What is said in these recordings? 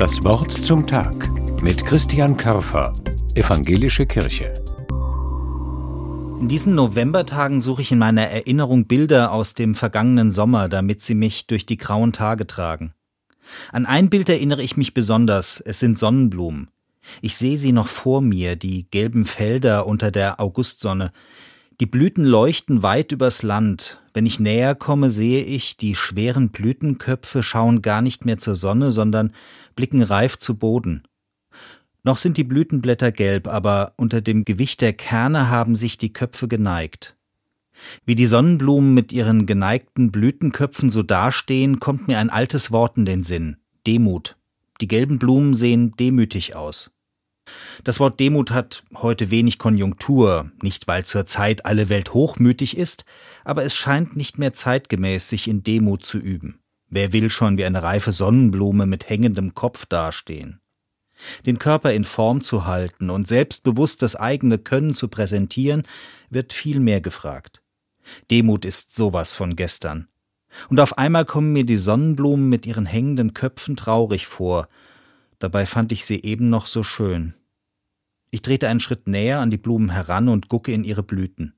Das Wort zum Tag mit Christian Körfer, Evangelische Kirche. In diesen Novembertagen suche ich in meiner Erinnerung Bilder aus dem vergangenen Sommer, damit sie mich durch die grauen Tage tragen. An ein Bild erinnere ich mich besonders, es sind Sonnenblumen. Ich sehe sie noch vor mir, die gelben Felder unter der Augustsonne. Die Blüten leuchten weit übers Land. Wenn ich näher komme, sehe ich, die schweren Blütenköpfe schauen gar nicht mehr zur Sonne, sondern blicken reif zu Boden. Noch sind die Blütenblätter gelb, aber unter dem Gewicht der Kerne haben sich die Köpfe geneigt. Wie die Sonnenblumen mit ihren geneigten Blütenköpfen so dastehen, kommt mir ein altes Wort in den Sinn Demut. Die gelben Blumen sehen demütig aus. Das Wort Demut hat heute wenig Konjunktur, nicht weil zur Zeit alle Welt hochmütig ist, aber es scheint nicht mehr zeitgemäß, sich in Demut zu üben. Wer will schon wie eine reife Sonnenblume mit hängendem Kopf dastehen? Den Körper in Form zu halten und selbstbewusst das eigene Können zu präsentieren, wird viel mehr gefragt. Demut ist sowas von gestern. Und auf einmal kommen mir die Sonnenblumen mit ihren hängenden Köpfen traurig vor. Dabei fand ich sie eben noch so schön. Ich trete einen Schritt näher an die Blumen heran und gucke in ihre Blüten.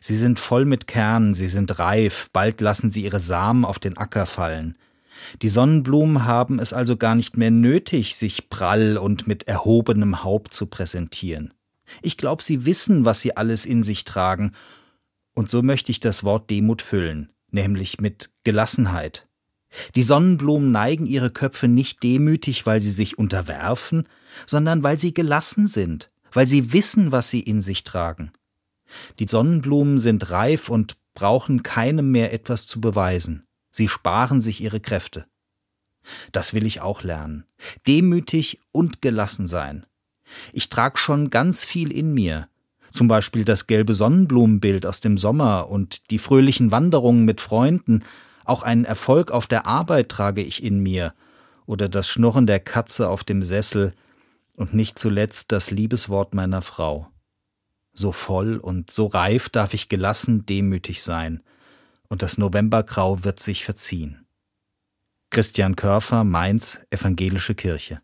Sie sind voll mit Kernen, sie sind reif, bald lassen sie ihre Samen auf den Acker fallen. Die Sonnenblumen haben es also gar nicht mehr nötig, sich prall und mit erhobenem Haupt zu präsentieren. Ich glaube, sie wissen, was sie alles in sich tragen, und so möchte ich das Wort Demut füllen, nämlich mit Gelassenheit. Die Sonnenblumen neigen ihre Köpfe nicht demütig, weil sie sich unterwerfen, sondern weil sie gelassen sind, weil sie wissen, was sie in sich tragen. Die Sonnenblumen sind reif und brauchen keinem mehr etwas zu beweisen. Sie sparen sich ihre Kräfte. Das will ich auch lernen. Demütig und gelassen sein. Ich trag schon ganz viel in mir. Zum Beispiel das gelbe Sonnenblumenbild aus dem Sommer und die fröhlichen Wanderungen mit Freunden auch einen Erfolg auf der Arbeit trage ich in mir, oder das Schnurren der Katze auf dem Sessel, und nicht zuletzt das Liebeswort meiner Frau. So voll und so reif darf ich gelassen demütig sein, und das Novembergrau wird sich verziehen. Christian Körfer, Mainz, Evangelische Kirche